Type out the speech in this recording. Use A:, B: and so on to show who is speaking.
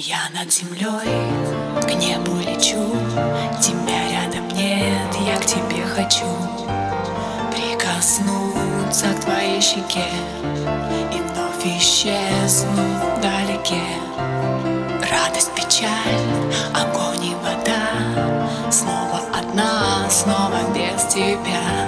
A: Я над землей к небу лечу. Тебя рядом нет, я к тебе хочу. Прикоснуться к твоей щеке И вновь исчезнуть вдалеке. Радость, печаль, огонь и вода. Снова одна, снова без тебя.